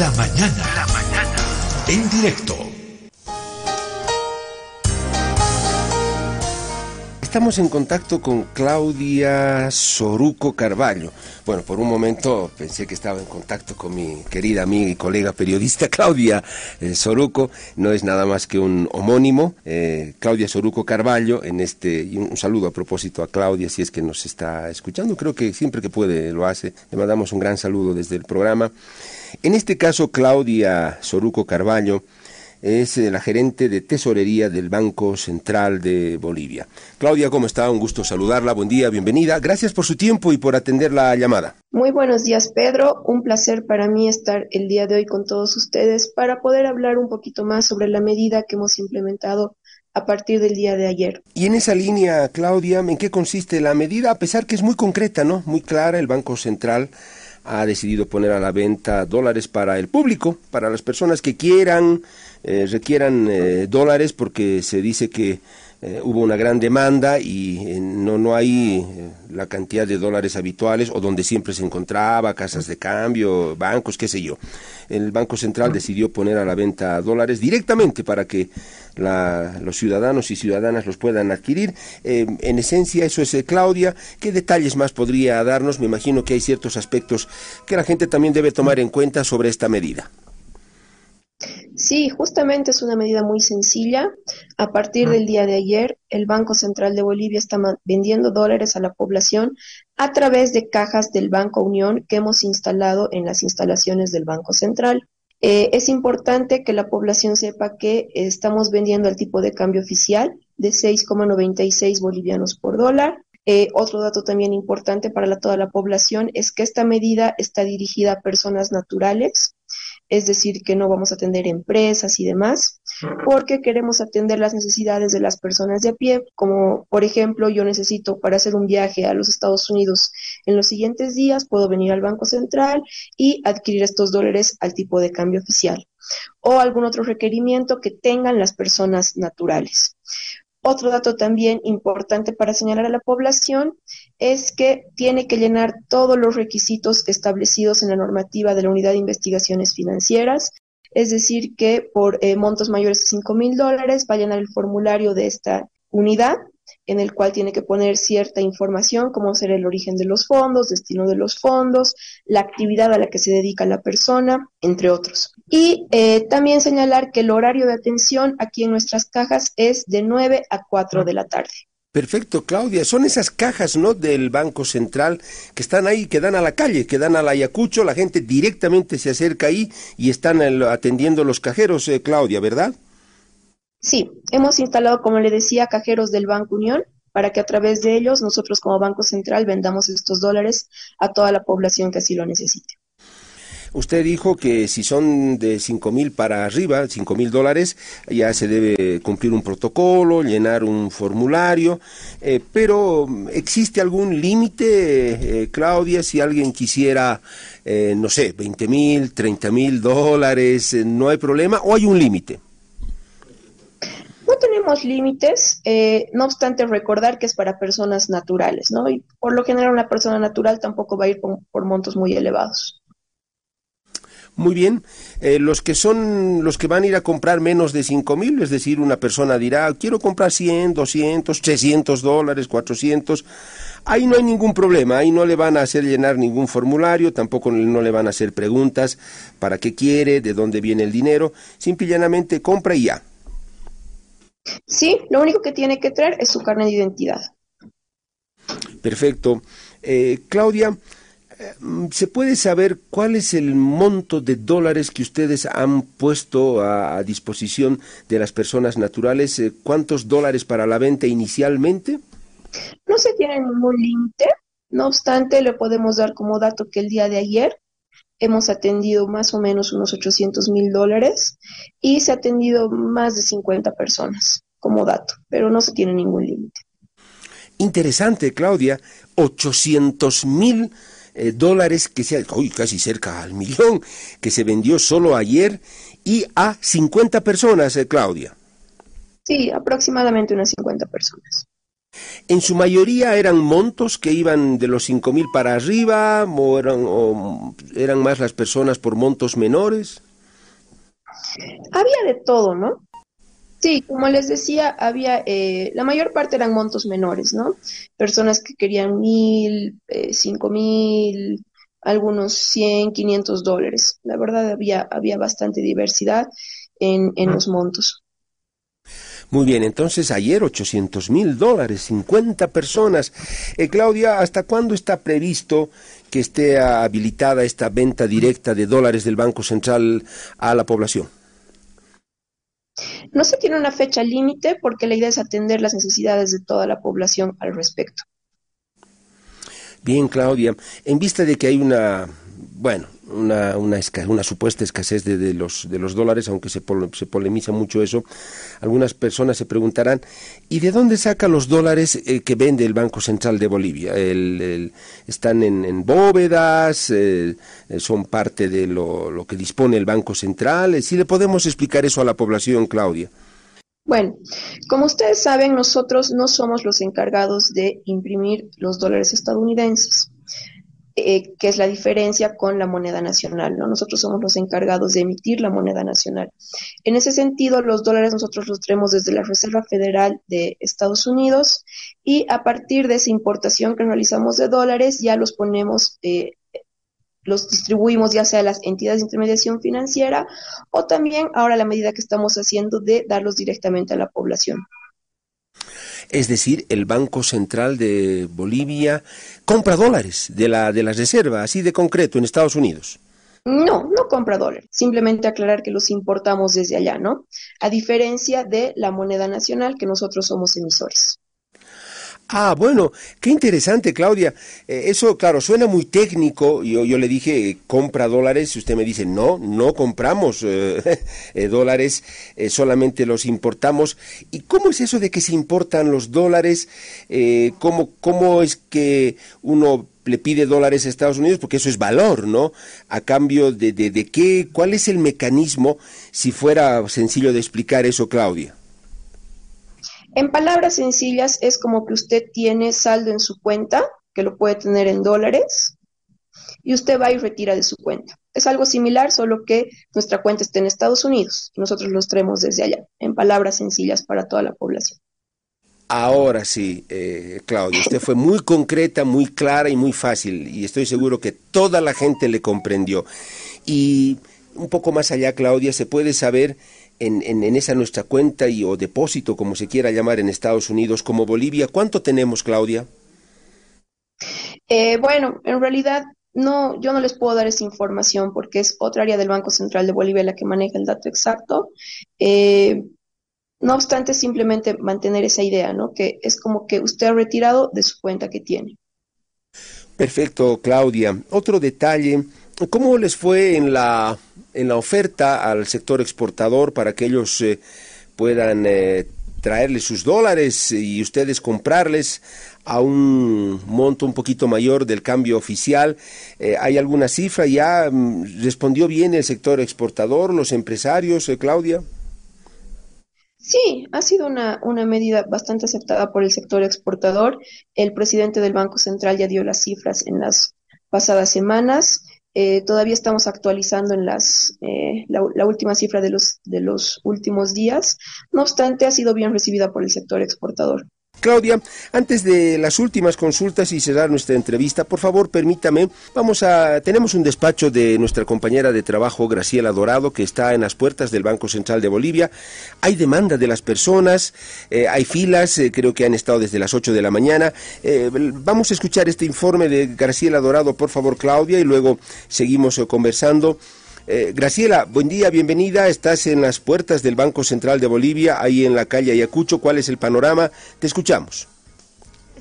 La mañana. La mañana. En directo. Estamos en contacto con Claudia Soruco Carballo. Bueno, por un momento pensé que estaba en contacto con mi querida amiga y colega periodista Claudia eh, Soruco. No es nada más que un homónimo, eh, Claudia Soruco Carballo. En este un, saludo a propósito a Claudia si es que nos está escuchando. Creo que siempre que puede lo hace. Le mandamos un gran saludo desde el programa. En este caso, Claudia Soruco Carballo es eh, la gerente de tesorería del Banco Central de Bolivia. Claudia, ¿cómo está? Un gusto saludarla. Buen día, bienvenida. Gracias por su tiempo y por atender la llamada. Muy buenos días, Pedro. Un placer para mí estar el día de hoy con todos ustedes para poder hablar un poquito más sobre la medida que hemos implementado a partir del día de ayer. Y en esa línea, Claudia, ¿en qué consiste la medida? A pesar que es muy concreta, ¿no? Muy clara, el Banco Central ha decidido poner a la venta dólares para el público, para las personas que quieran eh, requieran eh, dólares porque se dice que eh, hubo una gran demanda y no, no hay la cantidad de dólares habituales o donde siempre se encontraba, casas de cambio, bancos, qué sé yo. El Banco Central decidió poner a la venta dólares directamente para que los ciudadanos y ciudadanas los puedan adquirir. en esencia, eso es Claudia. ¿Qué detalles más podría darnos? Me imagino que hay ciertos aspectos que la gente también debe tomar en cuenta sobre esta medida. Sí, justamente es una medida muy sencilla. A partir del día de ayer, el Banco Central de Bolivia está vendiendo dólares a la población a través de cajas del Banco Unión que hemos instalado en las instalaciones del Banco Central. Eh, es importante que la población sepa que estamos vendiendo el tipo de cambio oficial de 6,96 bolivianos por dólar. Eh, otro dato también importante para toda la población es que esta medida está dirigida a personas naturales es decir, que no vamos a atender empresas y demás, porque queremos atender las necesidades de las personas de a pie, como por ejemplo yo necesito para hacer un viaje a los Estados Unidos en los siguientes días, puedo venir al Banco Central y adquirir estos dólares al tipo de cambio oficial o algún otro requerimiento que tengan las personas naturales. Otro dato también importante para señalar a la población es que tiene que llenar todos los requisitos establecidos en la normativa de la Unidad de Investigaciones Financieras, es decir, que por eh, montos mayores de 5 mil dólares va a llenar el formulario de esta unidad en el cual tiene que poner cierta información, como ser el origen de los fondos, destino de los fondos, la actividad a la que se dedica la persona, entre otros. Y eh, también señalar que el horario de atención aquí en nuestras cajas es de 9 a 4 de la tarde. Perfecto, Claudia. Son esas cajas, ¿no? Del Banco Central que están ahí, que dan a la calle, que dan al Ayacucho. La gente directamente se acerca ahí y están atendiendo los cajeros, eh, Claudia, ¿verdad? Sí, hemos instalado, como le decía, cajeros del Banco Unión para que a través de ellos nosotros como Banco Central vendamos estos dólares a toda la población que así lo necesite. Usted dijo que si son de cinco mil para arriba, cinco mil dólares, ya se debe cumplir un protocolo, llenar un formulario, eh, pero ¿existe algún límite, eh, Claudia, si alguien quisiera, eh, no sé, veinte mil, treinta mil dólares, no hay problema o hay un límite? Tenemos límites, eh, no obstante recordar que es para personas naturales, ¿no? Y por lo general una persona natural tampoco va a ir por, montos muy elevados. Muy bien, eh, los que son los que van a ir a comprar menos de cinco mil, es decir, una persona dirá, quiero comprar 100, 200, 300 dólares, 400, ahí no hay ningún problema, ahí no le van a hacer llenar ningún formulario, tampoco no le van a hacer preguntas para qué quiere, de dónde viene el dinero, simple y llanamente compra y ya. Sí, lo único que tiene que traer es su carnet de identidad. Perfecto. Eh, Claudia, eh, ¿se puede saber cuál es el monto de dólares que ustedes han puesto a, disposición de las personas naturales? Eh, ¿Cuántos dólares para la venta inicialmente? No se tiene ningún límite. No obstante, le podemos dar como dato que el día de ayer hemos atendido más o menos unos 800 mil dólares y se ha atendido más de 50 personas como dato, pero no se tiene ningún límite. Interesante, Claudia, 800 mil eh, dólares que se, uy, casi cerca al millón, que se vendió solo ayer y a 50 personas, eh, Claudia. Sí, aproximadamente unas 50 personas. En su mayoría eran montos que iban de los cinco mil para arriba o eran, o eran más las personas por montos menores. Había de todo, ¿no? Sí, como les decía, había, eh, la mayor parte eran montos menores, ¿no? Personas que querían mil, eh, cinco mil, algunos cien, quinientos dólares. La verdad había, había bastante diversidad en, en los montos. Muy bien, entonces ayer 800 mil dólares, 50 personas. Eh, Claudia, ¿hasta cuándo está previsto que esté habilitada esta venta directa de dólares del Banco Central a la población? No se tiene una fecha límite porque la idea es atender las necesidades de toda la población al respecto. Bien, Claudia, en vista de que hay una, bueno, una, una, una supuesta escasez de, de, los, de los dólares, aunque se, se polemiza mucho eso. Algunas personas se preguntarán, ¿y de dónde saca los dólares eh, que vende el Banco Central de Bolivia? El, ¿Están en, en bóvedas? Eh, ¿Son parte de lo, lo, que dispone el Banco Central? ¿Si le podemos explicar eso a la población, Claudia? Bueno, como ustedes saben, nosotros no somos los encargados de imprimir los dólares estadounidenses eh, que es la diferencia con la moneda nacional. ¿no? Nosotros somos los encargados de emitir la moneda nacional. En ese sentido, los dólares nosotros los traemos desde la Reserva Federal de Estados Unidos y a partir de esa importación que realizamos de dólares ya los ponemos eh, los distribuimos ya sea a las entidades de intermediación financiera o también ahora la medida que estamos haciendo de darlos directamente a la población. Es decir, el Banco Central de Bolivia compra dólares de la, de la reserva, así de concreto, en Estados Unidos. No, no compra dólares. Simplemente aclarar que los importamos desde allá, ¿no? A diferencia de la moneda nacional, que nosotros somos emisores. Ah, bueno, qué interesante, Claudia. Eh, eso, claro, suena muy técnico. Yo, yo le dije, compra dólares. Usted me dice, no, no compramos eh, eh, dólares, solamente los importamos. ¿Y cómo es eso de que se importan los dólares? ¿cómo, ¿Cómo es que uno le pide dólares a Estados Unidos? Porque eso es valor, ¿no? A cambio de, de, de qué, ¿cuál es el mecanismo? Si fuera sencillo de explicar eso, Claudia. En palabras sencillas, es como que usted tiene saldo en su cuenta, que lo puede tener en dólares, y usted va y retira de su cuenta. Es algo similar, solo que nuestra cuenta está en Estados Unidos nosotros los traemos desde allá, en palabras sencillas para toda la población. Ahora sí, eh, Claudia, usted fue muy concreta, muy clara y muy fácil, y estoy seguro que toda la gente le comprendió. Y un poco más allá, Claudia, se puede saber en, en, en, esa nuestra cuenta y o depósito, como se quiera llamar en Estados Unidos, como Bolivia. ¿Cuánto tenemos, Claudia? Eh, bueno, en realidad no, yo no les puedo dar esa información porque es otra área del Banco Central de Bolivia la que maneja el dato exacto. Eh, no obstante, simplemente mantener esa idea, ¿no? Que es como que usted ha retirado de su cuenta que tiene. Perfecto, Claudia. Otro detalle, ¿cómo les fue en la en la oferta al sector exportador para que ellos eh, puedan eh, traerles sus dólares y ustedes comprarles a un monto un poquito mayor del cambio oficial. Eh, ¿Hay alguna cifra? ¿Ya mm, respondió bien el sector exportador, los empresarios, Claudia? Sí, ha sido una, una medida bastante aceptada por el sector exportador. El presidente del Banco Central ya dio las cifras en las pasadas semanas. Eh, todavía estamos actualizando en las, eh, la, la, última cifra de los, de los últimos días. No obstante, ha sido bien recibida por el sector exportador. Claudia, antes de las últimas consultas y cerrar nuestra entrevista, por favor, permítame, vamos a tenemos un despacho de nuestra compañera de trabajo Graciela Dorado que está en las puertas del Banco Central de Bolivia. Hay demanda de las personas, eh, hay filas, eh, creo que han estado desde las 8 de la mañana. Eh, vamos a escuchar este informe de Graciela Dorado, por favor, Claudia, y luego seguimos conversando. Eh, Graciela, buen día, bienvenida. Estás en las puertas del Banco Central de Bolivia, ahí en la calle Ayacucho. ¿Cuál es el panorama? Te escuchamos.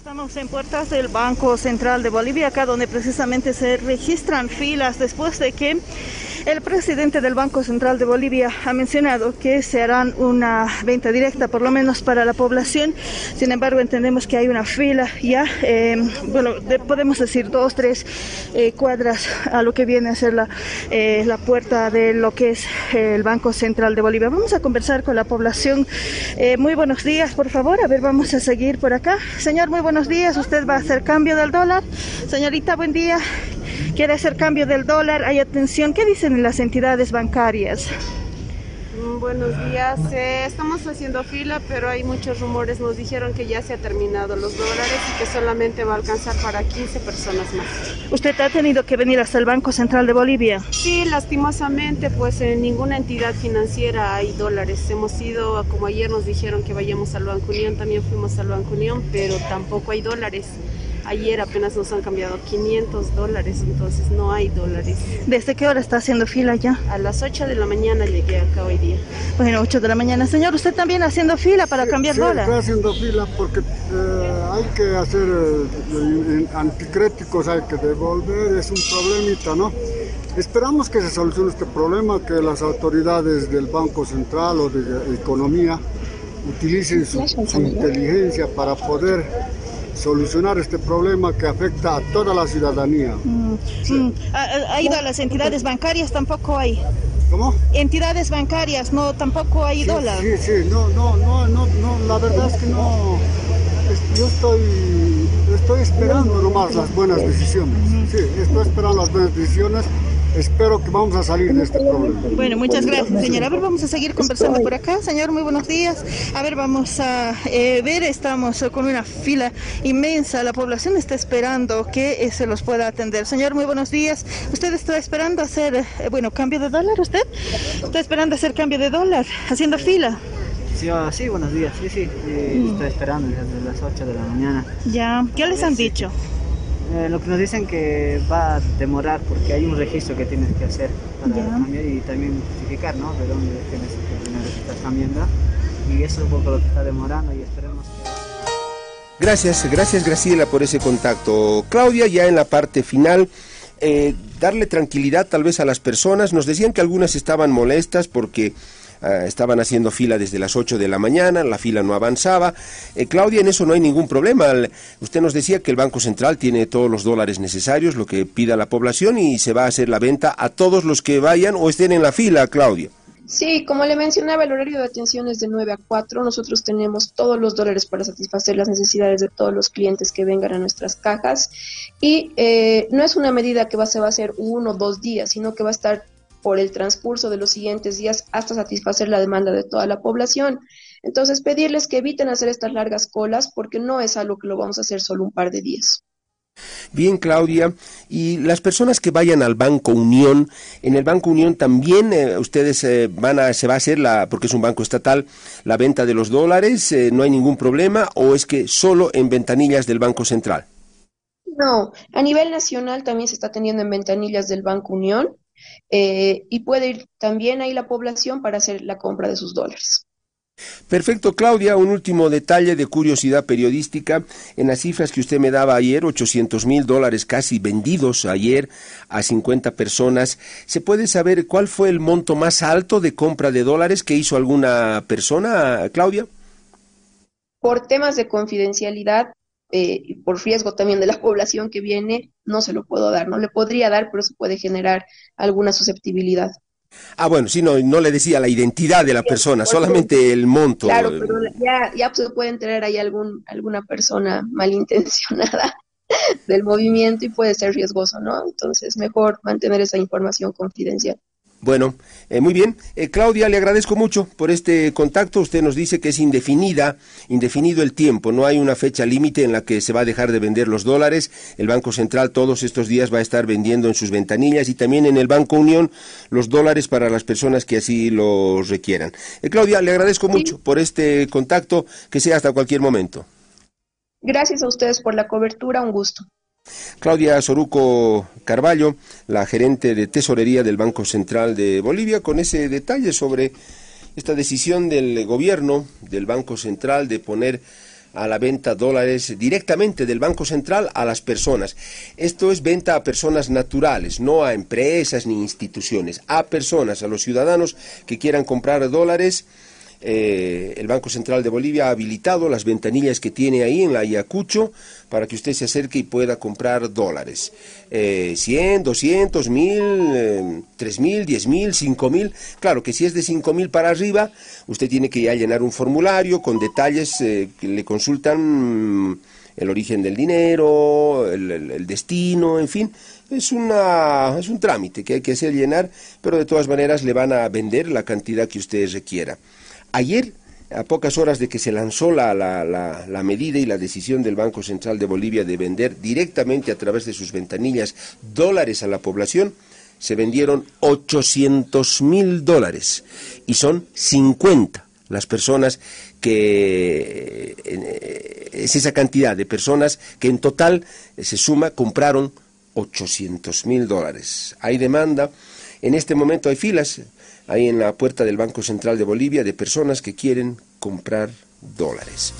Estamos en puertas del Banco Central de Bolivia, acá donde precisamente se registran filas después de que El presidente del Banco Central de Bolivia ha mencionado que se harán una venta directa, por lo menos para la población. Sin embargo, entendemos que hay una fila ya, eh, bueno, podemos decir dos, tres eh, cuadras a lo que viene a ser la, eh, la puerta de lo que es el Banco Central de Bolivia. Vamos a conversar con la población. muy buenos días, por favor. A ver, vamos a seguir por acá. Señor, muy buenos días. ¿Usted va a hacer cambio del dólar? Señorita, buen día quiere hacer cambio del dólar, hay atención. ¿Qué dicen las entidades bancarias? Buenos días, eh, estamos haciendo fila, pero hay muchos rumores. Nos dijeron que ya se ha terminado los dólares y que solamente va a alcanzar para 15 personas más. ¿Usted ha tenido que venir hasta el Banco Central de Bolivia? Sí, lastimosamente, pues en ninguna entidad financiera hay dólares. Hemos ido, como ayer nos dijeron que vayamos al Banco Unión, también fuimos al Banco Unión, pero tampoco hay dólares. Ayer apenas nos han cambiado 500 dólares, entonces no hay dólares. ¿Desde qué hora está haciendo fila ya? A las 8 de la mañana llegué acá hoy día. Bueno, 8 de la mañana. Señor, ¿usted también haciendo fila para cambiar sí, dólar? Estoy haciendo fila porque eh, hay que hacer eh, anticréticos, hay que devolver, es un problemita, ¿no? Esperamos que se solucione este problema, que las autoridades del Banco Central o de Economía utilicen su, su inteligencia para poder solucionar este problema que afecta a toda la ciudadanía. Mm, mm. ¿Ha, ido a las entidades bancarias? Tampoco hay. ¿Cómo? Entidades bancarias, no, tampoco hay dólar. Sí, sí, no, no, no, no, no, la verdad es que no. Yo estoy, estoy esperando nomás las buenas decisiones. Sí, estoy esperando las buenas decisiones espero que vamos a salir de este problema. Bueno, muchas gracias, señora. A ver, vamos a seguir conversando por acá. Señor, muy buenos días. A ver, vamos a eh, ver, estamos con una fila inmensa. La población está esperando que eh, se los pueda atender. Señor, muy buenos días. ¿Usted está esperando hacer, eh, bueno, cambio de dólar usted? ¿Está esperando hacer cambio de dólar, haciendo fila? Sí, ah, sí, buenos días. Sí, sí, mm. estoy esperando desde las 8 de la mañana. Ya, ¿qué les han dicho? Eh, lo que nos dicen que va a demorar porque hay un registro que tienes que hacer para cambiar y también justificar, ¿no? De dónde tienes que estás cambiando. Y eso es un poco lo que está demorando y esperemos que... Gracias, gracias Graciela por ese contacto. Claudia, ya en la parte final, eh, darle tranquilidad tal vez a las personas. Nos decían que algunas estaban molestas porque Ah, estaban haciendo fila desde las 8 de la mañana, la fila no avanzaba. Eh, Claudia, en eso no hay ningún problema. usted nos decía que el Banco Central tiene todos los dólares necesarios, lo que pida la población, y se va a hacer la venta a todos los que vayan o estén en la fila, Claudia. Sí, como le mencionaba, el horario de atención es de 9 a 4. Nosotros tenemos todos los dólares para satisfacer las necesidades de todos los clientes que vengan a nuestras cajas. Y eh, no es una medida que va, se va a hacer uno o dos días, sino que va a estar por el transcurso de los siguientes días hasta satisfacer la demanda de toda la población. Entonces, pedirles que eviten hacer estas largas colas porque no es algo que lo vamos a hacer solo un par de días. Bien, Claudia. Y las personas que vayan al Banco Unión, en el Banco Unión también eh, ustedes eh, van a, se va a hacer la, porque es un banco estatal, la venta de los dólares, eh, no hay ningún problema, o es que solo en ventanillas del Banco Central. No, a nivel nacional también se está teniendo en ventanillas del Banco Unión eh, y puede ir también ahí la población para hacer la compra de sus dólares. Perfecto, Claudia. Un último detalle de curiosidad periodística. En las cifras que usted me daba ayer, 800 mil dólares casi vendidos ayer a 50 personas, ¿se puede saber cuál fue el monto más alto de compra de dólares que hizo alguna persona, Claudia? Por temas de confidencialidad, eh, y por riesgo también de la población que viene, no se lo puedo dar. No le podría dar, pero eso puede generar alguna susceptibilidad. Ah, bueno, si no, no le decía la identidad de la persona, solamente el monto. Claro, pero ya, ya se puede enterar ahí algún, alguna persona malintencionada del movimiento y puede ser riesgoso, ¿no? Entonces, mejor mantener esa información confidencial. Bueno, eh, muy bien. Eh, Claudia, le agradezco mucho por este contacto. Usted nos dice que es indefinida, indefinido el tiempo. No hay una fecha límite en la que se va a dejar de vender los dólares. El Banco Central todos estos días va a estar vendiendo en sus ventanillas y también en el Banco Unión los dólares para las personas que así lo requieran. Eh, Claudia, le agradezco mucho por este contacto, que sea hasta cualquier momento. Gracias a ustedes por la cobertura, un gusto. Claudia Soruco Carballo, la gerente de tesorería del Banco Central de Bolivia, con ese detalle sobre esta decisión del gobierno del Banco Central de poner a la venta dólares directamente del Banco Central a las personas. Esto es venta a personas naturales, no a empresas ni instituciones, a personas, a los ciudadanos que quieran comprar dólares eh, el Banco Central de Bolivia ha habilitado las ventanillas que tiene ahí en la Ayacucho para que usted se acerque y pueda comprar dólares. Eh, 100, 200, 1000, eh, 3000, 10000, 5000. Claro que si es de 5000 para arriba, usted tiene que ya llenar un formulario con detalles eh, que le consultan mm, el origen del dinero, el, el, destino, en fin. Es, una, es un trámite que hay que hacer llenar, pero de todas maneras le van a vender la cantidad que usted requiera. Ayer, a pocas horas de que se lanzó la, la, la, la, medida y la decisión del Banco Central de Bolivia de vender directamente a través de sus ventanillas dólares a la población, se vendieron 800 mil dólares. Y son 50 las personas que es esa cantidad de personas que en total se suma compraron 800 mil dólares. Hay demanda, en este momento hay filas, ahí en la puerta del Banco Central de Bolivia de personas que quieren comprar dólares.